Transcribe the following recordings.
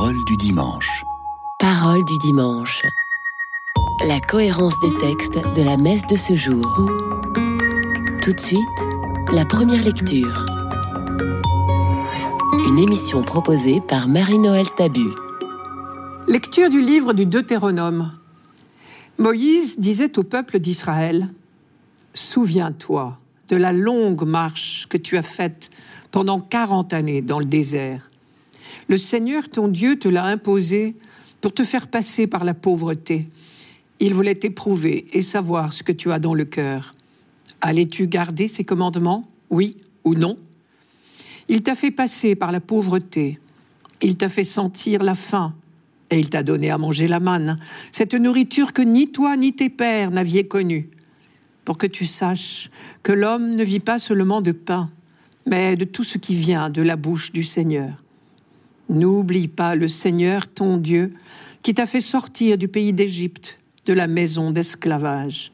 Parole du dimanche. Parole du dimanche. La cohérence des textes de la messe de ce jour. Tout de suite, la première lecture. Une émission proposée par Marie-Noël Tabu. Lecture du livre du Deutéronome. Moïse disait au peuple d'Israël Souviens-toi de la longue marche que tu as faite pendant quarante années dans le désert. Le Seigneur ton Dieu te l'a imposé pour te faire passer par la pauvreté. Il voulait t'éprouver et savoir ce que tu as dans le cœur. Allais-tu garder ses commandements Oui ou non? Il t'a fait passer par la pauvreté. Il t'a fait sentir la faim. Et il t'a donné à manger la manne, cette nourriture que ni toi ni tes pères n'aviez connue pour que tu saches que l'homme ne vit pas seulement de pain, mais de tout ce qui vient de la bouche du Seigneur. N'oublie pas le Seigneur ton Dieu qui t'a fait sortir du pays d'Égypte, de la maison d'esclavage.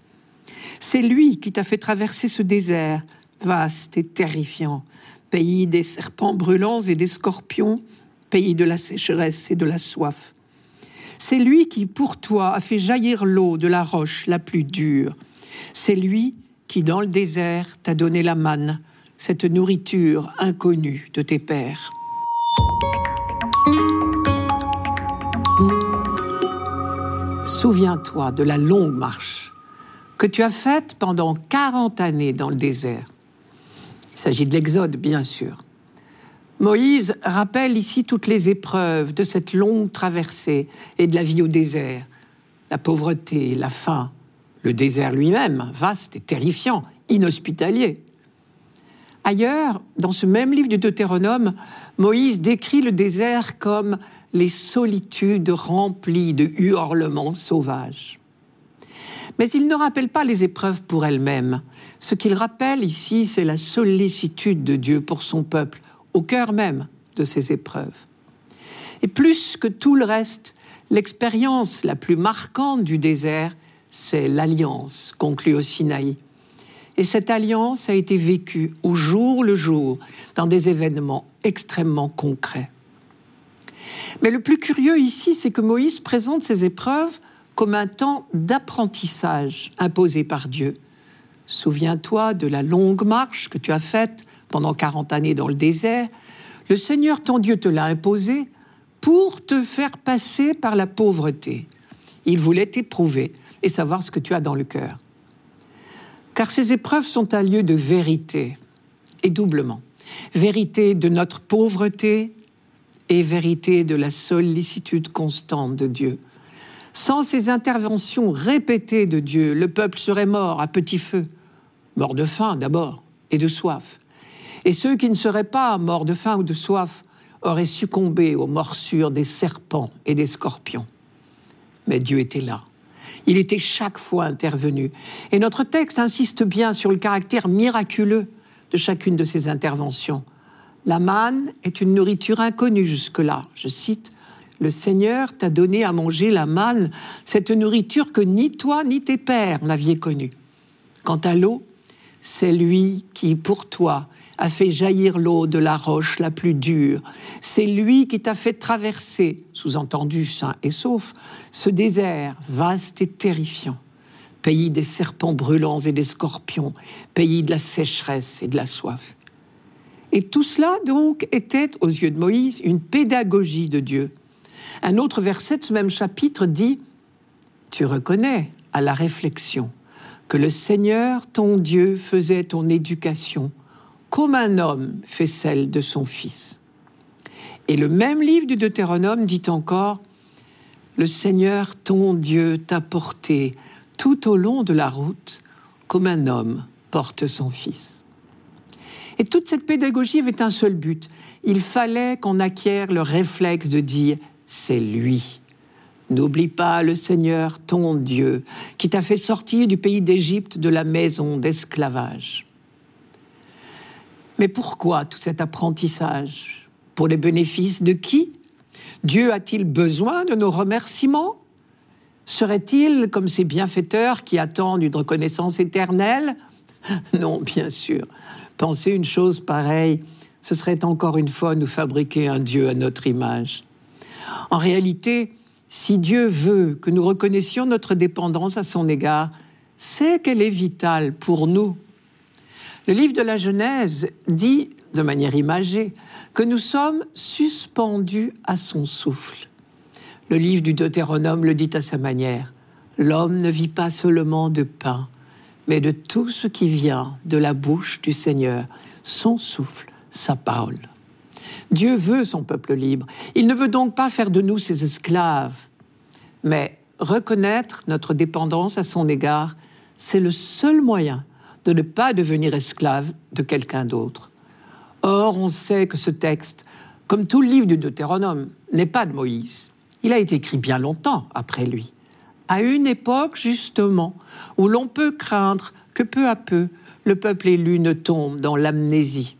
C'est lui qui t'a fait traverser ce désert vaste et terrifiant, pays des serpents brûlants et des scorpions, pays de la sécheresse et de la soif. C'est lui qui, pour toi, a fait jaillir l'eau de la roche la plus dure, c'est lui qui, dans le désert, t'a donné la manne, cette nourriture inconnue de tes pères. Souviens-toi de la longue marche que tu as faite pendant 40 années dans le désert. Il s'agit de l'Exode, bien sûr. Moïse rappelle ici toutes les épreuves de cette longue traversée et de la vie au désert. La pauvreté, la faim, le désert lui-même, vaste et terrifiant, inhospitalier. Ailleurs, dans ce même livre du Deutéronome, Moïse décrit le désert comme les solitudes remplies de hurlements sauvages. Mais il ne rappelle pas les épreuves pour elles-mêmes. Ce qu'il rappelle ici, c'est la sollicitude de Dieu pour son peuple, au cœur même de ces épreuves. Et plus que tout le reste, l'expérience la plus marquante du désert, c'est l'alliance conclue au Sinaï. Et cette alliance a été vécue au jour le jour dans des événements extrêmement concrets. Mais le plus curieux ici, c'est que Moïse présente ces épreuves comme un temps d'apprentissage imposé par Dieu. Souviens-toi de la longue marche que tu as faite pendant 40 années dans le désert. Le Seigneur ton Dieu te l'a imposé pour te faire passer par la pauvreté. Il voulait t'éprouver et savoir ce que tu as dans le cœur. Car ces épreuves sont un lieu de vérité, et doublement. Vérité de notre pauvreté et vérité de la sollicitude constante de Dieu. Sans ces interventions répétées de Dieu, le peuple serait mort à petit feu, mort de faim d'abord, et de soif. Et ceux qui ne seraient pas morts de faim ou de soif auraient succombé aux morsures des serpents et des scorpions. Mais Dieu était là il était chaque fois intervenu. Et notre texte insiste bien sur le caractère miraculeux de chacune de ces interventions. La manne est une nourriture inconnue jusque-là. Je cite, Le Seigneur t'a donné à manger la manne, cette nourriture que ni toi ni tes pères n'aviez connue. Quant à l'eau, c'est lui qui, pour toi, a fait jaillir l'eau de la roche la plus dure. C'est lui qui t'a fait traverser, sous-entendu sain et sauf, ce désert vaste et terrifiant, pays des serpents brûlants et des scorpions, pays de la sécheresse et de la soif. Et tout cela, donc, était, aux yeux de Moïse, une pédagogie de Dieu. Un autre verset de ce même chapitre dit Tu reconnais à la réflexion que le Seigneur, ton Dieu, faisait ton éducation comme un homme fait celle de son fils. Et le même livre du Deutéronome dit encore, Le Seigneur, ton Dieu, t'a porté tout au long de la route comme un homme porte son fils. Et toute cette pédagogie avait un seul but. Il fallait qu'on acquiert le réflexe de dire c'est lui. N'oublie pas le Seigneur, ton Dieu, qui t'a fait sortir du pays d'Égypte de la maison d'esclavage. Mais pourquoi tout cet apprentissage Pour les bénéfices de qui Dieu a-t-il besoin de nos remerciements Serait-il comme ces bienfaiteurs qui attendent une reconnaissance éternelle Non, bien sûr. Penser une chose pareille, ce serait encore une fois nous fabriquer un Dieu à notre image. En réalité, si Dieu veut que nous reconnaissions notre dépendance à son égard, c'est qu'elle est vitale pour nous. Le livre de la Genèse dit, de manière imagée, que nous sommes suspendus à son souffle. Le livre du Deutéronome le dit à sa manière. L'homme ne vit pas seulement de pain, mais de tout ce qui vient de la bouche du Seigneur, son souffle, sa parole. Dieu veut son peuple libre. Il ne veut donc pas faire de nous ses esclaves. Mais reconnaître notre dépendance à son égard, c'est le seul moyen de ne pas devenir esclave de quelqu'un d'autre. Or, on sait que ce texte, comme tout le livre du Deutéronome, n'est pas de Moïse. Il a été écrit bien longtemps après lui, à une époque justement où l'on peut craindre que peu à peu le peuple élu ne tombe dans l'amnésie.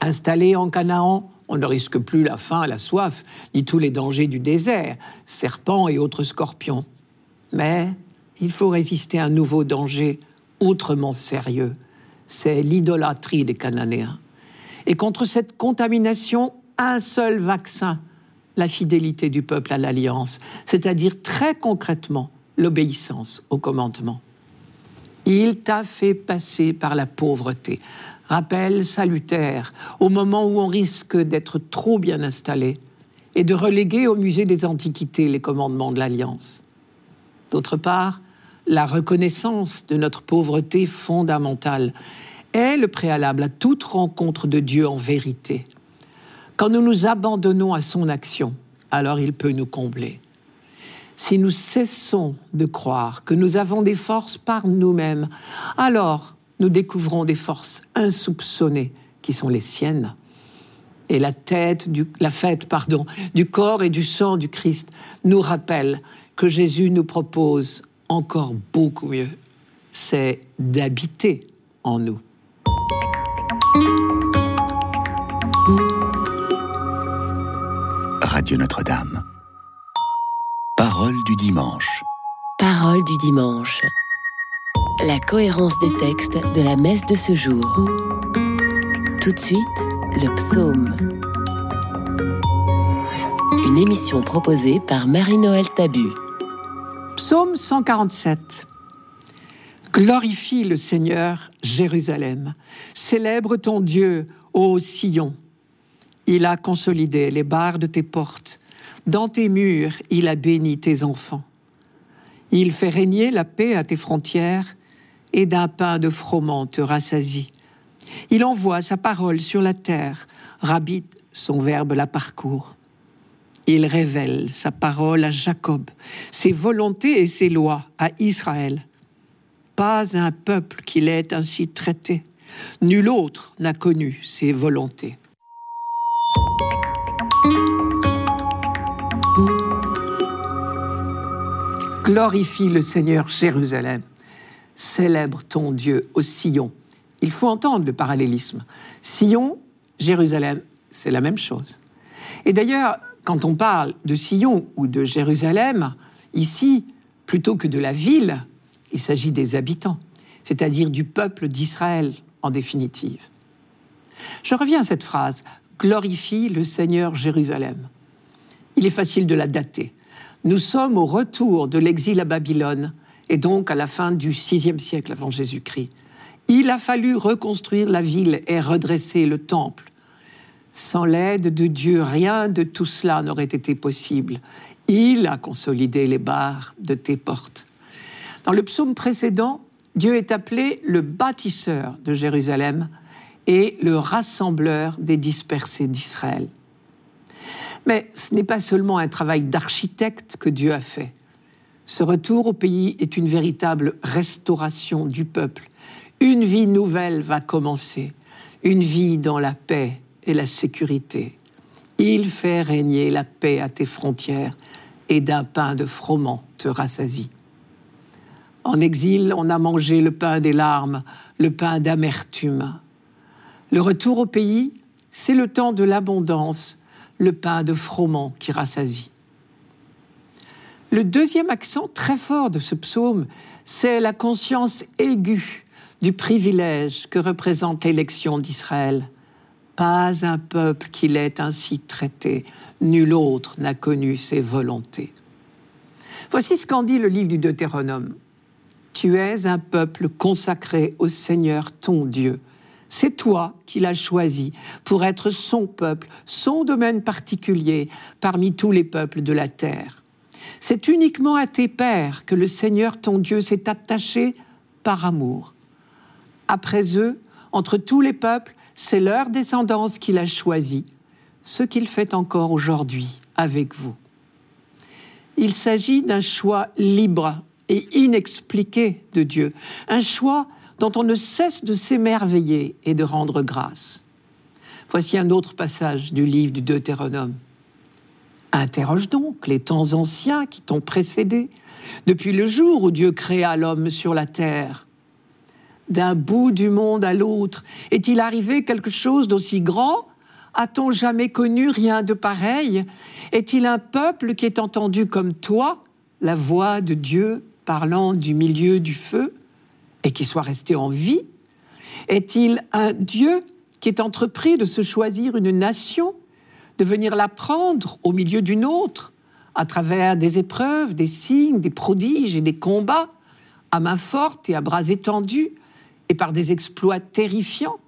Installé en Canaan, on ne risque plus la faim, la soif, ni tous les dangers du désert, serpents et autres scorpions. Mais il faut résister à un nouveau danger autrement sérieux. C'est l'idolâtrie des Cananéens. Et contre cette contamination, un seul vaccin, la fidélité du peuple à l'alliance, c'est-à-dire très concrètement l'obéissance au commandement. Il t'a fait passer par la pauvreté. Rappel salutaire au moment où on risque d'être trop bien installé et de reléguer au musée des Antiquités les commandements de l'Alliance. D'autre part, la reconnaissance de notre pauvreté fondamentale est le préalable à toute rencontre de Dieu en vérité. Quand nous nous abandonnons à son action, alors il peut nous combler. Si nous cessons de croire que nous avons des forces par nous-mêmes, alors nous découvrons des forces insoupçonnées qui sont les siennes. Et la tête, la fête, pardon, du corps et du sang du Christ nous rappelle que Jésus nous propose encore beaucoup mieux. C'est d'habiter en nous. Radio Notre-Dame. Parole du dimanche. Parole du dimanche. La cohérence des textes de la messe de ce jour. Tout de suite, le psaume. Une émission proposée par Marie-Noël Tabu. Psaume 147. Glorifie le Seigneur, Jérusalem. Célèbre ton Dieu, ô Sion. Il a consolidé les barres de tes portes. Dans tes murs, il a béni tes enfants. Il fait régner la paix à tes frontières et d'un pain de froment te rassasie. Il envoie sa parole sur la terre, rabite son verbe la parcourt. Il révèle sa parole à Jacob, ses volontés et ses lois à Israël. Pas un peuple qui l'ait ainsi traité. Nul autre n'a connu ses volontés. Glorifie le Seigneur Jérusalem. Célèbre ton Dieu au Sion. Il faut entendre le parallélisme. Sion, Jérusalem, c'est la même chose. Et d'ailleurs, quand on parle de Sion ou de Jérusalem, ici, plutôt que de la ville, il s'agit des habitants, c'est-à-dire du peuple d'Israël en définitive. Je reviens à cette phrase, glorifie le Seigneur Jérusalem. Il est facile de la dater. Nous sommes au retour de l'exil à Babylone, et donc à la fin du VIe siècle avant Jésus-Christ. Il a fallu reconstruire la ville et redresser le temple. Sans l'aide de Dieu, rien de tout cela n'aurait été possible. Il a consolidé les barres de tes portes. Dans le psaume précédent, Dieu est appelé le bâtisseur de Jérusalem et le rassembleur des dispersés d'Israël. Mais ce n'est pas seulement un travail d'architecte que Dieu a fait. Ce retour au pays est une véritable restauration du peuple. Une vie nouvelle va commencer, une vie dans la paix et la sécurité. Il fait régner la paix à tes frontières et d'un pain de froment te rassasie. En exil, on a mangé le pain des larmes, le pain d'amertume. Le retour au pays, c'est le temps de l'abondance, le pain de froment qui rassasie. Le deuxième accent très fort de ce psaume, c'est la conscience aiguë du privilège que représente l'élection d'Israël. Pas un peuple qui l'ait ainsi traité, nul autre n'a connu ses volontés. Voici ce qu'en dit le livre du Deutéronome. Tu es un peuple consacré au Seigneur ton Dieu. C'est toi qui l'as choisi pour être son peuple, son domaine particulier parmi tous les peuples de la terre. C'est uniquement à tes pères que le Seigneur ton Dieu s'est attaché par amour. Après eux, entre tous les peuples, c'est leur descendance qu'il a choisie, ce qu'il fait encore aujourd'hui avec vous. Il s'agit d'un choix libre et inexpliqué de Dieu, un choix dont on ne cesse de s'émerveiller et de rendre grâce. Voici un autre passage du livre du Deutéronome. Interroge donc les temps anciens qui t'ont précédé, depuis le jour où Dieu créa l'homme sur la terre. D'un bout du monde à l'autre, est-il arrivé quelque chose d'aussi grand? A-t-on jamais connu rien de pareil? Est-il un peuple qui est entendu comme toi, la voix de Dieu parlant du milieu du feu, et qui soit resté en vie Est-il un Dieu qui est entrepris de se choisir une nation, de venir la prendre au milieu d'une autre, à travers des épreuves, des signes, des prodiges et des combats, à main forte et à bras étendus, et par des exploits terrifiants,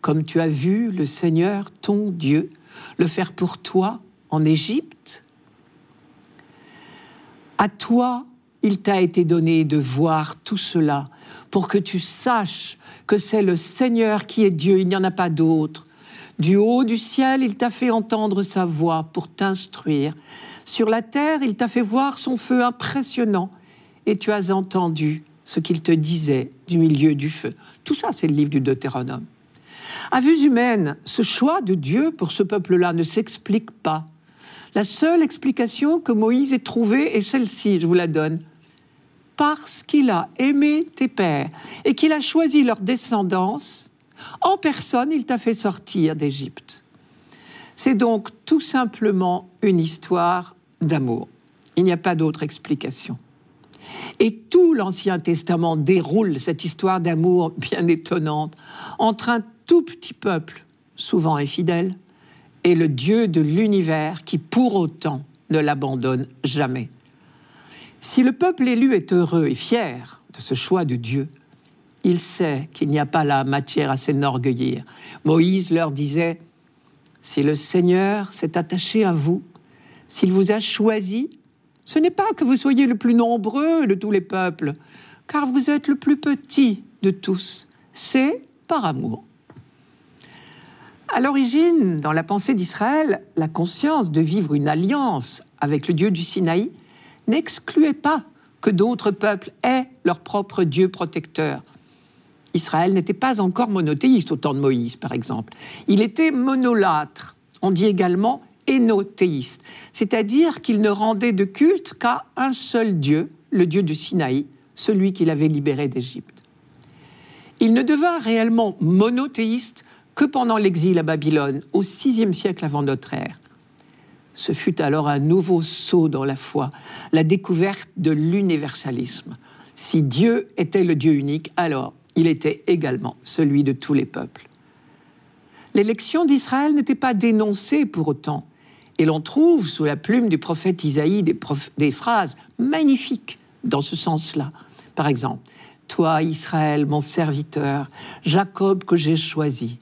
comme tu as vu le Seigneur, ton Dieu, le faire pour toi en Égypte? À toi, il t'a été donné de voir tout cela pour que tu saches que c'est le Seigneur qui est Dieu, il n'y en a pas d'autre. Du haut du ciel, il t'a fait entendre sa voix pour t'instruire. Sur la terre, il t'a fait voir son feu impressionnant, et tu as entendu ce qu'il te disait du milieu du feu. Tout ça, c'est le livre du Deutéronome. À vue humaine, ce choix de Dieu pour ce peuple-là ne s'explique pas. La seule explication que Moïse ait trouvée est celle-ci, je vous la donne. Parce qu'il a aimé tes pères et qu'il a choisi leur descendance, en personne, il t'a fait sortir d'Égypte. C'est donc tout simplement une histoire d'amour. Il n'y a pas d'autre explication. Et tout l'Ancien Testament déroule cette histoire d'amour bien étonnante entre un tout petit peuple, souvent infidèle, et le Dieu de l'univers qui pour autant ne l'abandonne jamais. Si le peuple élu est heureux et fier de ce choix de Dieu, il sait qu'il n'y a pas la matière à s'enorgueillir. Moïse leur disait, Si le Seigneur s'est attaché à vous, s'il vous a choisi, ce n'est pas que vous soyez le plus nombreux de tous les peuples, car vous êtes le plus petit de tous. C'est par amour. À l'origine, dans la pensée d'Israël, la conscience de vivre une alliance avec le Dieu du Sinaï n'excluait pas que d'autres peuples aient leur propre Dieu protecteur. Israël n'était pas encore monothéiste au temps de Moïse, par exemple. Il était monolâtre. On dit également énothéiste, c'est-à-dire qu'il ne rendait de culte qu'à un seul Dieu, le Dieu du Sinaï, celui qu'il avait libéré d'Égypte. Il ne devint réellement monothéiste que pendant l'exil à Babylone, au VIe siècle avant notre ère. Ce fut alors un nouveau saut dans la foi, la découverte de l'universalisme. Si Dieu était le Dieu unique, alors il était également celui de tous les peuples. L'élection d'Israël n'était pas dénoncée pour autant. Et l'on trouve sous la plume du prophète Isaïe des, phrases magnifiques dans ce sens-là. Par exemple, Toi, Israël, mon serviteur, Jacob que j'ai choisi,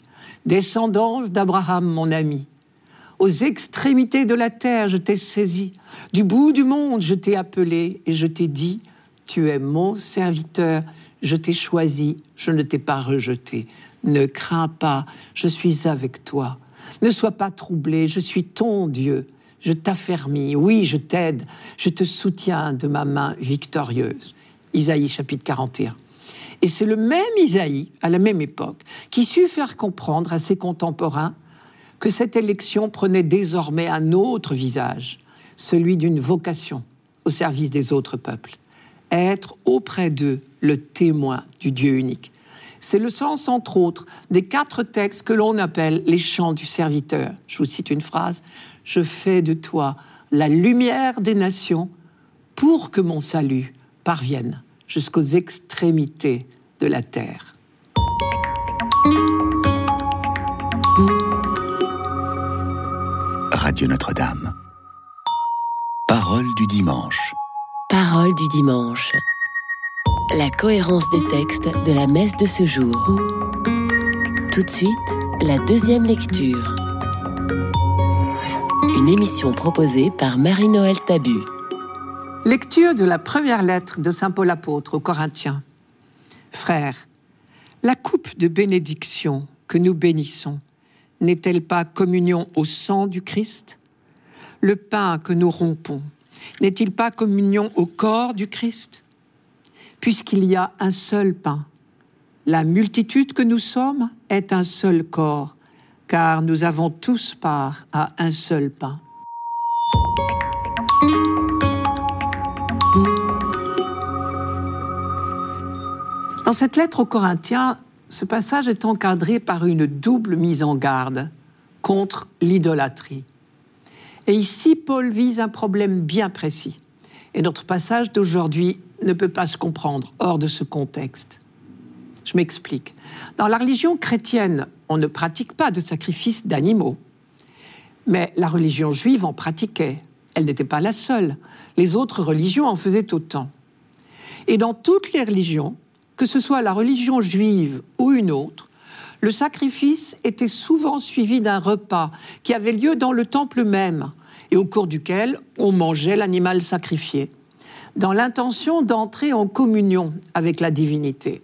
descendance d'Abraham, mon ami. Aux extrémités de la terre, je t'ai saisi. Du bout du monde, je t'ai appelé et je t'ai dit, Tu es mon serviteur, je t'ai choisi, je ne t'ai pas rejeté. Ne crains pas, je suis avec toi. Ne sois pas troublé, je suis ton Dieu. Je t'affermis, oui, je t'aide, je te soutiens de ma main victorieuse. Isaïe chapitre 41. Et c'est le même Isaïe, à la même époque, qui sut faire comprendre à ses contemporains que cette élection prenait désormais un autre visage, celui d'une vocation au service des autres peuples. Être auprès d'eux le témoin du Dieu unique. C'est le sens, entre autres, des quatre textes que l'on appelle les chants du serviteur. Je vous cite une phrase. Je fais de toi la lumière des nations pour que mon salut parvienne jusqu'aux extrémités de la terre. Radio Notre-Dame. Parole du dimanche. Parole du dimanche. La cohérence des textes de la messe de ce jour. Tout de suite, la deuxième lecture. Une émission proposée par Marie-Noël Tabu. Lecture de la première lettre de Saint Paul apôtre aux Corinthiens. Frères, la coupe de bénédiction que nous bénissons n'est-elle pas communion au sang du Christ? Le pain que nous rompons n'est-il pas communion au corps du Christ? Puisqu'il y a un seul pain, la multitude que nous sommes est un seul corps, car nous avons tous part à un seul pain. Dans cette lettre aux Corinthiens, ce passage est encadré par une double mise en garde contre l'idolâtrie. Et ici, Paul vise un problème bien précis. Et notre passage d'aujourd'hui ne peut pas se comprendre hors de ce contexte. Je m'explique. Dans la religion chrétienne, on ne pratique pas de sacrifice d'animaux. Mais la religion juive en pratiquait. Elle n'était pas la seule. Les autres religions en faisaient autant. Et dans toutes les religions, que ce soit la religion juive ou une autre, le sacrifice était souvent suivi d'un repas qui avait lieu dans le temple même et au cours duquel on mangeait l'animal sacrifié, dans l'intention d'entrer en communion avec la divinité.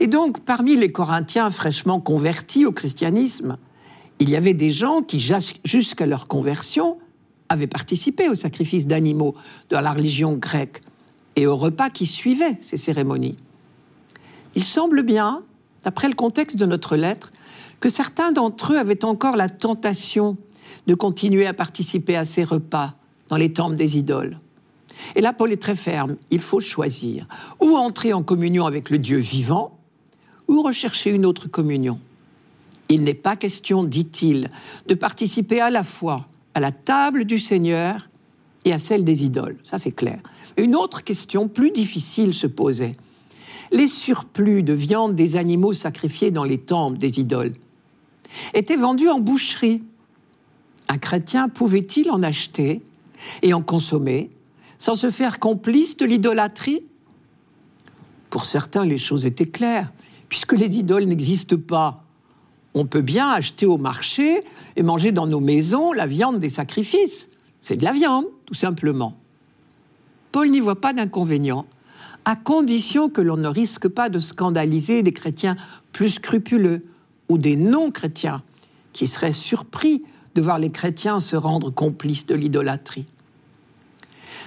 Et donc, parmi les Corinthiens fraîchement convertis au christianisme, il y avait des gens qui, jusqu'à leur conversion, avaient participé au sacrifice d'animaux dans la religion grecque et aux repas qui suivaient ces cérémonies. Il semble bien, d'après le contexte de notre lettre, que certains d'entre eux avaient encore la tentation de continuer à participer à ces repas dans les temples des idoles. Et là, Paul est très ferme, il faut choisir, ou entrer en communion avec le Dieu vivant, ou rechercher une autre communion. Il n'est pas question, dit-il, de participer à la fois à la table du Seigneur et à celle des idoles. Ça, c'est clair. Une autre question plus difficile se posait. Les surplus de viande des animaux sacrifiés dans les temples des idoles étaient vendus en boucherie. Un chrétien pouvait-il en acheter et en consommer sans se faire complice de l'idolâtrie? Pour certains, les choses étaient claires, puisque les idoles n'existent pas. On peut bien acheter au marché et manger dans nos maisons la viande des sacrifices. C'est de la viande, tout simplement. Paul n'y voit pas d'inconvénient, à condition que l'on ne risque pas de scandaliser des chrétiens plus scrupuleux ou des non-chrétiens qui seraient surpris de voir les chrétiens se rendre complices de l'idolâtrie.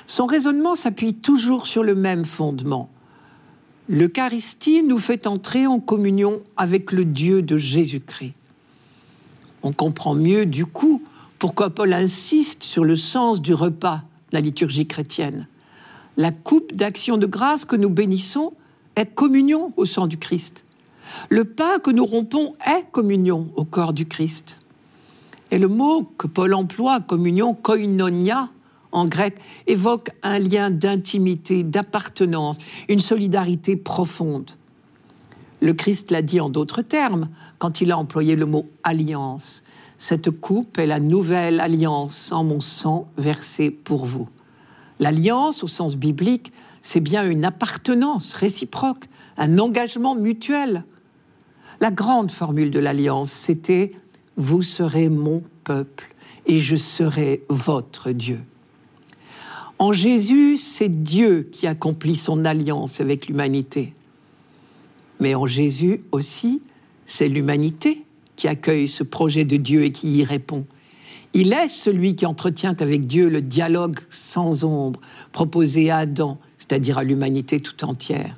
Son raisonnement s'appuie toujours sur le même fondement. L'Eucharistie nous fait entrer en communion avec le Dieu de Jésus-Christ. On comprend mieux du coup pourquoi Paul insiste sur le sens du repas de la liturgie chrétienne la coupe d'action de grâce que nous bénissons est communion au sang du Christ. Le pain que nous rompons est communion au corps du Christ. Et le mot que Paul emploie, communion, koinonia, en grec, évoque un lien d'intimité, d'appartenance, une solidarité profonde. Le Christ l'a dit en d'autres termes quand il a employé le mot alliance. Cette coupe est la nouvelle alliance en mon sang versé pour vous. L'alliance, au sens biblique, c'est bien une appartenance réciproque, un engagement mutuel. La grande formule de l'alliance, c'était ⁇ Vous serez mon peuple et je serai votre Dieu ⁇ En Jésus, c'est Dieu qui accomplit son alliance avec l'humanité. Mais en Jésus aussi, c'est l'humanité qui accueille ce projet de Dieu et qui y répond. Il est celui qui entretient avec Dieu le dialogue sans ombre proposé à Adam, c'est-à-dire à, l'humanité tout entière.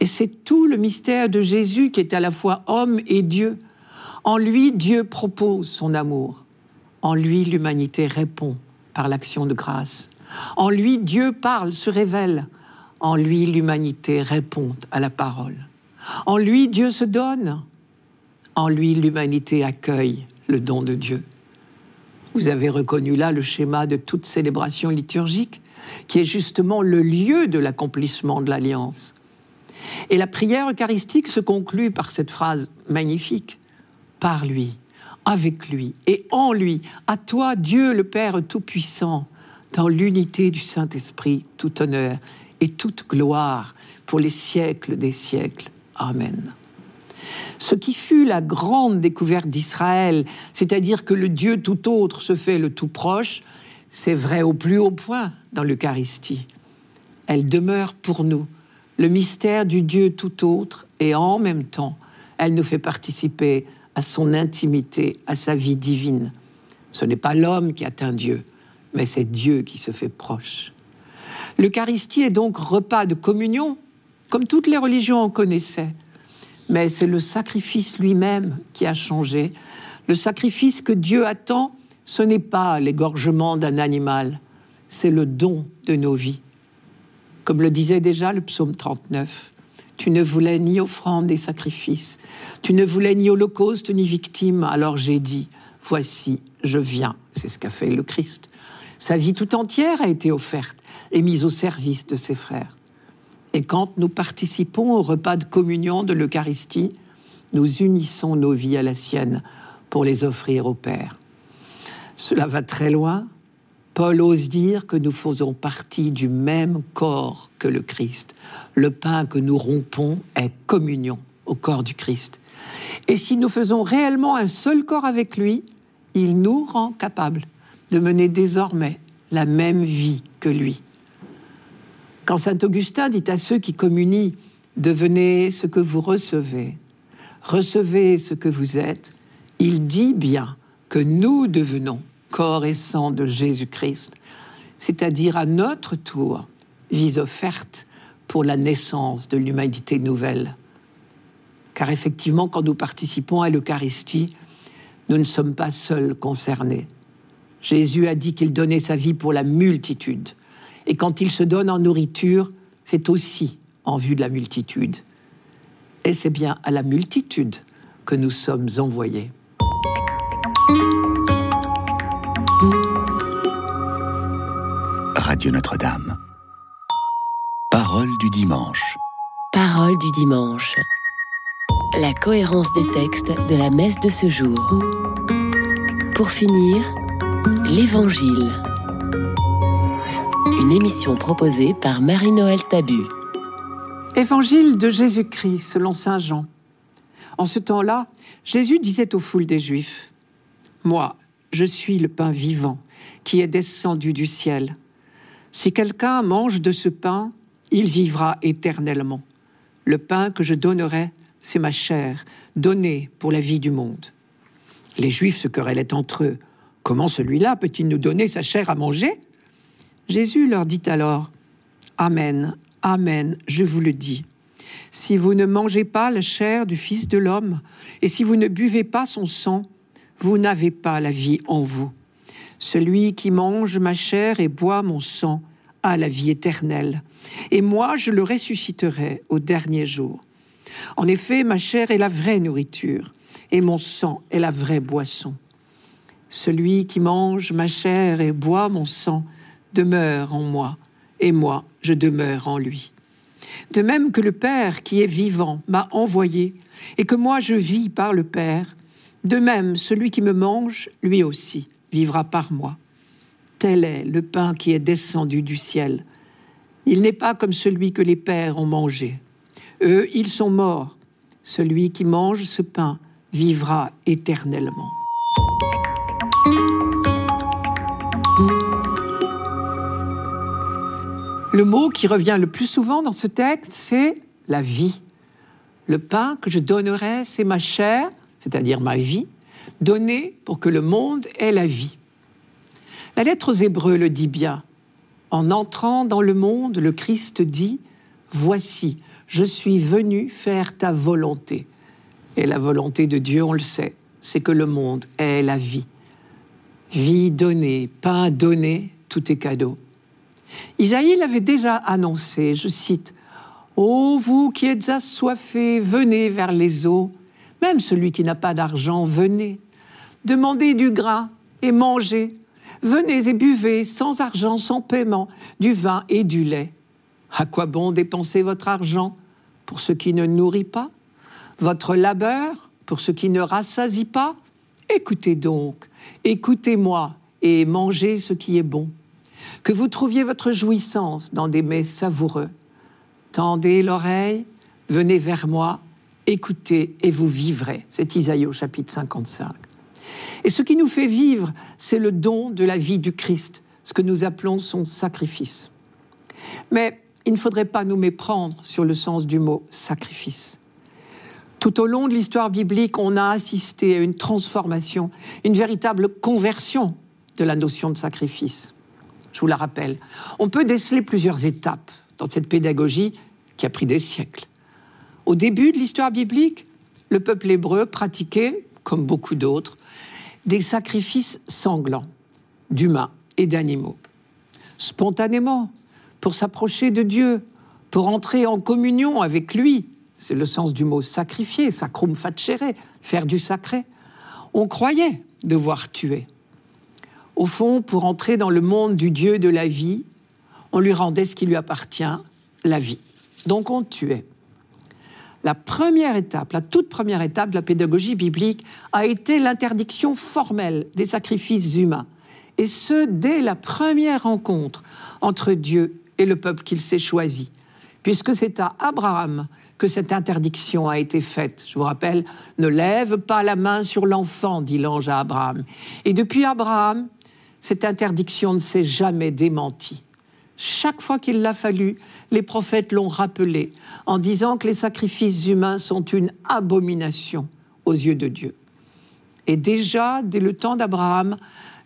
Et c'est tout le mystère de Jésus qui est à la fois homme et Dieu. En lui, Dieu propose son amour. En lui, l'humanité répond par l'action de grâce. En lui, Dieu parle, se révèle. En lui, l'humanité répond à la parole. En lui, Dieu se donne. En lui, l'humanité accueille le don de Dieu. Vous avez reconnu là le schéma de toute célébration liturgique, qui est justement le lieu de l'accomplissement de l'alliance. Et la prière eucharistique se conclut par cette phrase magnifique Par lui, avec lui et en lui, à toi, Dieu le Père Tout-Puissant, dans l'unité du Saint-Esprit, tout honneur et toute gloire pour les siècles des siècles. Amen. Ce qui fut la grande découverte d'Israël, c'est-à-dire que le Dieu tout autre se fait le tout proche, c'est vrai au plus haut point dans l'Eucharistie. Elle demeure pour nous le mystère du Dieu tout autre et en même temps, elle nous fait participer à son intimité, à sa vie divine. Ce n'est pas l'homme qui atteint Dieu, mais c'est Dieu qui se fait proche. L'Eucharistie est donc repas de communion, comme toutes les religions en connaissaient. Mais c'est le sacrifice lui-même qui a changé. Le sacrifice que Dieu attend, ce n'est pas l'égorgement d'un animal, c'est le don de nos vies. Comme le disait déjà le psaume 39, tu ne voulais ni offrande ni sacrifice, tu ne voulais ni holocauste ni victime, alors j'ai dit, voici, je viens. C'est ce qu'a fait le Christ. Sa vie tout entière a été offerte et mise au service de ses frères. Et quand nous participons au repas de communion de l'Eucharistie, nous unissons nos vies à la sienne pour les offrir au Père. Cela va très loin. Paul ose dire que nous faisons partie du même corps que le Christ. Le pain que nous rompons est communion au corps du Christ. Et si nous faisons réellement un seul corps avec lui, il nous rend capables de mener désormais la même vie que lui. Quand saint Augustin dit à ceux qui communient, devenez ce que vous recevez, recevez ce que vous êtes, il dit bien que nous devenons corps et sang de Jésus-Christ, c'est-à-dire à notre tour, vie offerte pour la naissance de l'humanité nouvelle. Car effectivement, quand nous participons à l'Eucharistie, nous ne sommes pas seuls concernés. Jésus a dit qu'il donnait sa vie pour la multitude. Et quand il se donne en nourriture, c'est aussi en vue de la multitude. Et c'est bien à la multitude que nous sommes envoyés. Radio Notre-Dame. Parole du dimanche. Parole du dimanche. La cohérence des textes de la messe de ce jour. Pour finir, l'Évangile. Émission proposée par Marie-Noël Tabu. Évangile de Jésus-Christ selon Saint Jean. En ce temps-là, Jésus disait aux foules des Juifs, Moi, je suis le pain vivant qui est descendu du ciel. Si quelqu'un mange de ce pain, il vivra éternellement. Le pain que je donnerai, c'est ma chair, donnée pour la vie du monde. Les Juifs se querellaient entre eux. Comment celui-là peut-il nous donner sa chair à manger? Jésus leur dit alors, Amen, Amen, je vous le dis. Si vous ne mangez pas la chair du Fils de l'homme, et si vous ne buvez pas son sang, vous n'avez pas la vie en vous. Celui qui mange ma chair et boit mon sang a la vie éternelle, et moi je le ressusciterai au dernier jour. En effet, ma chair est la vraie nourriture, et mon sang est la vraie boisson. Celui qui mange ma chair et boit mon sang demeure en moi, et moi je demeure en lui. De même que le Père qui est vivant m'a envoyé, et que moi je vis par le Père, de même celui qui me mange, lui aussi, vivra par moi. Tel est le pain qui est descendu du ciel. Il n'est pas comme celui que les pères ont mangé. Eux, ils sont morts. Celui qui mange ce pain vivra éternellement. Le mot qui revient le plus souvent dans ce texte, c'est la vie. Le pain que je donnerai, c'est ma chair, c'est-à-dire ma vie, donnée pour que le monde ait la vie. La lettre aux Hébreux le dit bien. En entrant dans le monde, le Christ dit, Voici, je suis venu faire ta volonté. Et la volonté de Dieu, on le sait, c'est que le monde ait la vie. Vie donnée, pain donné, tout est cadeau. Isaïe l'avait déjà annoncé, je cite, Ô vous qui êtes assoiffés, venez vers les eaux. Même celui qui n'a pas d'argent, venez. Demandez du grain et mangez. Venez et buvez sans argent, sans paiement, du vin et du lait. À quoi bon dépenser votre argent pour ce qui ne nourrit pas? Votre labeur pour ce qui ne rassasie pas? Écoutez donc, écoutez-moi et mangez ce qui est bon. Que vous trouviez votre jouissance dans des mets savoureux. Tendez l'oreille, venez vers moi, écoutez et vous vivrez. C'est Isaïe au chapitre 55. Et ce qui nous fait vivre, c'est le don de la vie du Christ, ce que nous appelons son sacrifice. Mais il ne faudrait pas nous méprendre sur le sens du mot sacrifice. Tout au long de l'histoire biblique, on a assisté à une transformation, une véritable conversion de la notion de sacrifice. Je vous la rappelle. On peut déceler plusieurs étapes dans cette pédagogie qui a pris des siècles. Au début de l'histoire biblique, le peuple hébreu pratiquait, comme beaucoup d'autres, des sacrifices sanglants d'humains et d'animaux. Spontanément, pour s'approcher de Dieu, pour entrer en communion avec lui, c'est le sens du mot sacrifier, sacrum facere, faire du sacré. On croyait devoir tuer. Au fond, pour entrer dans le monde du Dieu de la vie, on lui rendait ce qui lui appartient, la vie. Donc on tuait. La première étape, la toute première étape de la pédagogie biblique a été l'interdiction formelle des sacrifices humains. Et ce, dès la première rencontre entre Dieu et le peuple qu'il s'est choisi. Puisque c'est à Abraham que cette interdiction a été faite. Je vous rappelle, ne lève pas la main sur l'enfant, dit l'ange à Abraham. Et depuis Abraham, cette interdiction ne s'est jamais démentie. Chaque fois qu'il l'a fallu, les prophètes l'ont rappelé en disant que les sacrifices humains sont une abomination aux yeux de Dieu. Et déjà, dès le temps d'Abraham,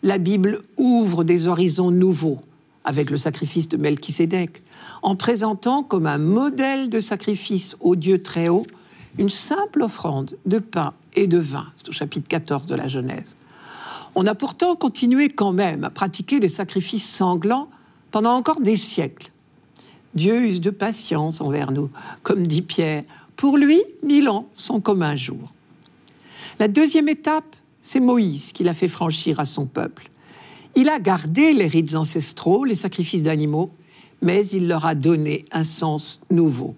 la Bible ouvre des horizons nouveaux avec le sacrifice de Melchisédek, en présentant comme un modèle de sacrifice au Dieu très haut une simple offrande de pain et de vin. C'est au chapitre 14 de la Genèse. On a pourtant continué quand même à pratiquer des sacrifices sanglants pendant encore des siècles. Dieu use de patience envers nous, comme dit Pierre. Pour lui, mille ans sont comme un jour. La deuxième étape, c'est Moïse qui l'a fait franchir à son peuple. Il a gardé les rites ancestraux, les sacrifices d'animaux, mais il leur a donné un sens nouveau.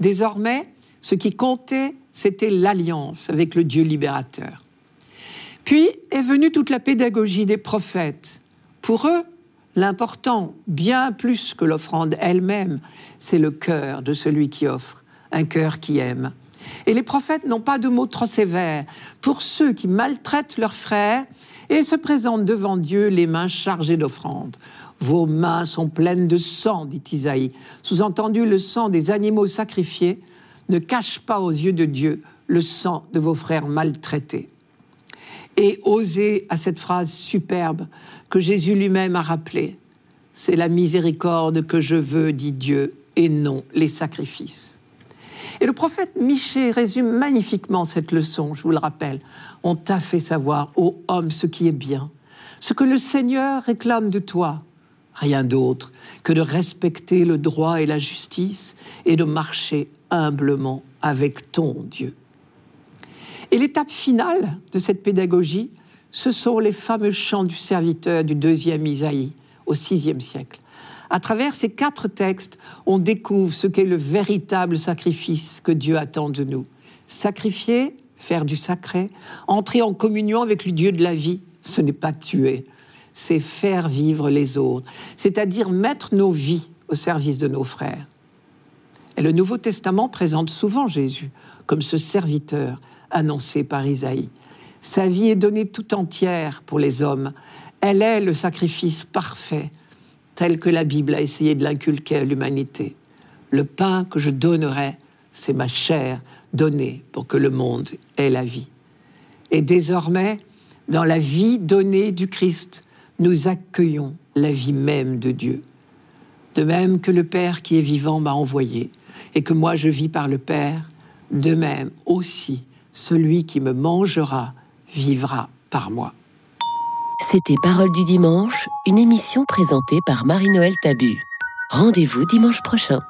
Désormais, ce qui comptait, c'était l'alliance avec le Dieu libérateur. Puis est venue toute la pédagogie des prophètes. Pour eux, l'important, bien plus que l'offrande elle-même, c'est le cœur de celui qui offre, un cœur qui aime. Et les prophètes n'ont pas de mots trop sévères pour ceux qui maltraitent leurs frères et se présentent devant Dieu les mains chargées d'offrandes. Vos mains sont pleines de sang, dit Isaïe. Sous-entendu, le sang des animaux sacrifiés ne cache pas aux yeux de Dieu le sang de vos frères maltraités. Et osez à cette phrase superbe que Jésus lui-même a rappelée. C'est la miséricorde que je veux, dit Dieu, et non les sacrifices. Et le prophète Michée résume magnifiquement cette leçon, je vous le rappelle. On t'a fait savoir, ô homme, ce qui est bien, ce que le Seigneur réclame de toi, rien d'autre que de respecter le droit et la justice et de marcher humblement avec ton Dieu. Et l'étape finale de cette pédagogie, ce sont les fameux chants du serviteur du deuxième Isaïe au VIe siècle. À travers ces quatre textes, on découvre ce qu'est le véritable sacrifice que Dieu attend de nous. Sacrifier, faire du sacré, entrer en communion avec le Dieu de la vie, ce n'est pas tuer, c'est faire vivre les autres, c'est-à-dire mettre nos vies au service de nos frères. Et le Nouveau Testament présente souvent Jésus comme ce serviteur annoncé par Isaïe. Sa vie est donnée tout entière pour les hommes. Elle est le sacrifice parfait tel que la Bible a essayé de l'inculquer à l'humanité. Le pain que je donnerai, c'est ma chair donnée pour que le monde ait la vie. Et désormais, dans la vie donnée du Christ, nous accueillons la vie même de Dieu. De même que le Père qui est vivant m'a envoyé, et que moi je vis par le Père, de même aussi celui qui me mangera vivra par moi. C'était Parole du dimanche, une émission présentée par Marie-Noël Tabu. Rendez-vous dimanche prochain.